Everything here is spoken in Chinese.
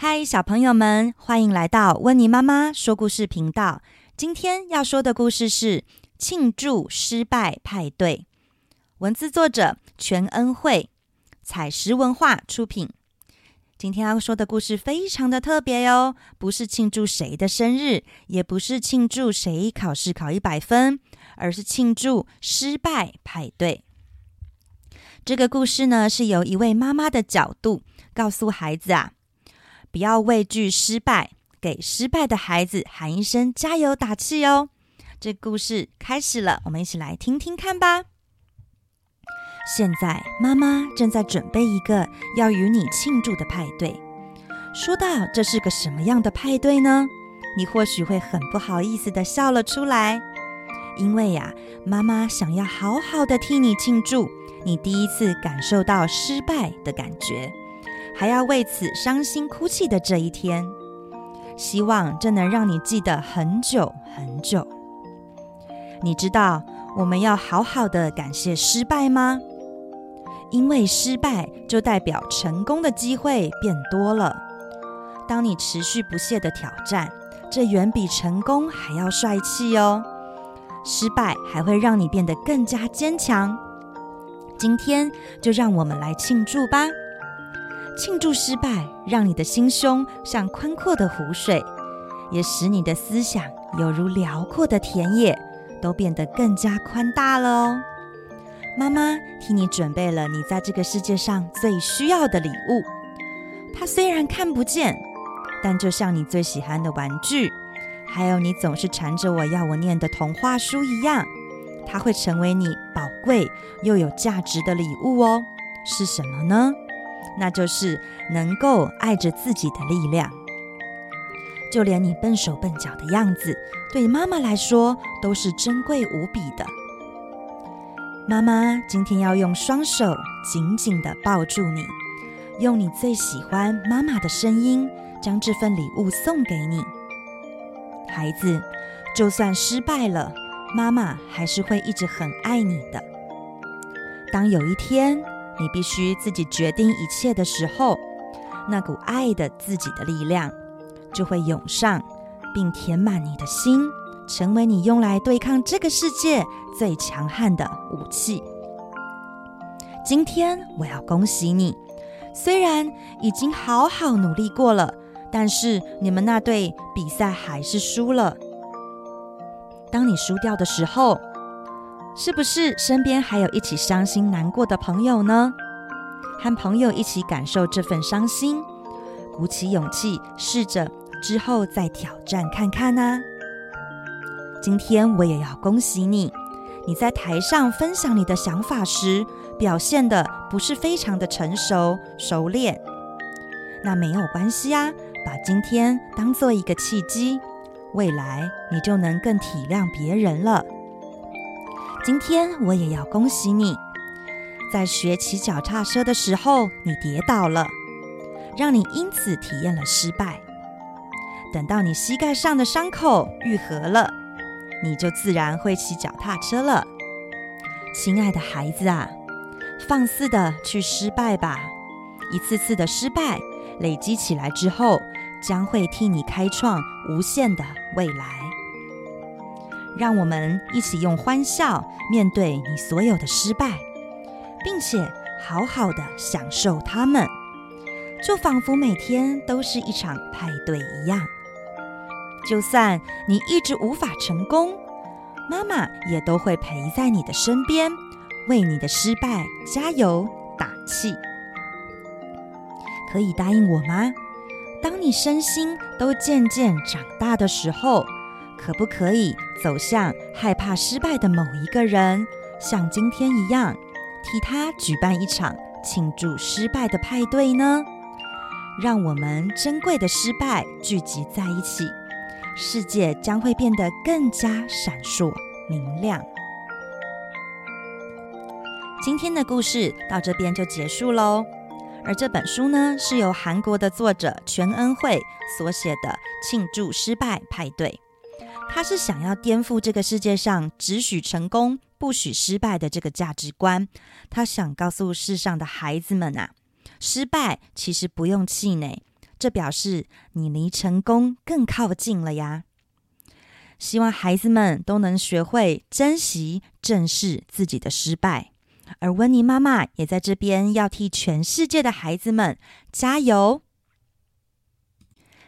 嗨，小朋友们，欢迎来到温妮妈妈说故事频道。今天要说的故事是庆祝失败派对，文字作者全恩惠，采石文化出品。今天要说的故事非常的特别哟，不是庆祝谁的生日，也不是庆祝谁考试考一百分，而是庆祝失败派对。这个故事呢，是由一位妈妈的角度告诉孩子啊。不要畏惧失败，给失败的孩子喊一声加油打气哦！这故事开始了，我们一起来听听看吧。现在妈妈正在准备一个要与你庆祝的派对。说到这是个什么样的派对呢？你或许会很不好意思地笑了出来，因为呀，妈妈想要好好的替你庆祝你第一次感受到失败的感觉。还要为此伤心哭泣的这一天，希望这能让你记得很久很久。你知道我们要好好的感谢失败吗？因为失败就代表成功的机会变多了。当你持续不懈的挑战，这远比成功还要帅气哦。失败还会让你变得更加坚强。今天就让我们来庆祝吧。庆祝失败，让你的心胸像宽阔的湖水，也使你的思想犹如辽阔的田野，都变得更加宽大了哦。妈妈替你准备了你在这个世界上最需要的礼物，它虽然看不见，但就像你最喜欢的玩具，还有你总是缠着我要我念的童话书一样，它会成为你宝贵又有价值的礼物哦。是什么呢？那就是能够爱着自己的力量，就连你笨手笨脚的样子，对妈妈来说都是珍贵无比的。妈妈今天要用双手紧紧地抱住你，用你最喜欢妈妈的声音，将这份礼物送给你。孩子，就算失败了，妈妈还是会一直很爱你的。当有一天，你必须自己决定一切的时候，那股爱的自己的力量就会涌上，并填满你的心，成为你用来对抗这个世界最强悍的武器。今天我要恭喜你，虽然已经好好努力过了，但是你们那队比赛还是输了。当你输掉的时候，是不是身边还有一起伤心难过的朋友呢？和朋友一起感受这份伤心，鼓起勇气，试着之后再挑战看看呢。今天我也要恭喜你，你在台上分享你的想法时，表现得不是非常的成熟熟练。那没有关系啊，把今天当做一个契机，未来你就能更体谅别人了。今天我也要恭喜你，在学骑脚踏车的时候，你跌倒了，让你因此体验了失败。等到你膝盖上的伤口愈合了，你就自然会骑脚踏车了。亲爱的孩子啊，放肆的去失败吧！一次次的失败累积起来之后，将会替你开创无限的未来。让我们一起用欢笑面对你所有的失败，并且好好的享受它们，就仿佛每天都是一场派对一样。就算你一直无法成功，妈妈也都会陪在你的身边，为你的失败加油打气。可以答应我吗？当你身心都渐渐长大的时候，可不可以走向害怕失败的某一个人，像今天一样，替他举办一场庆祝失败的派对呢？让我们珍贵的失败聚集在一起，世界将会变得更加闪烁明亮。今天的故事到这边就结束喽。而这本书呢，是由韩国的作者全恩惠所写的《庆祝失败派对》。他是想要颠覆这个世界上只许成功不许失败的这个价值观。他想告诉世上的孩子们啊，失败其实不用气馁，这表示你离成功更靠近了呀。希望孩子们都能学会珍惜、正视自己的失败，而温妮妈妈也在这边要替全世界的孩子们加油。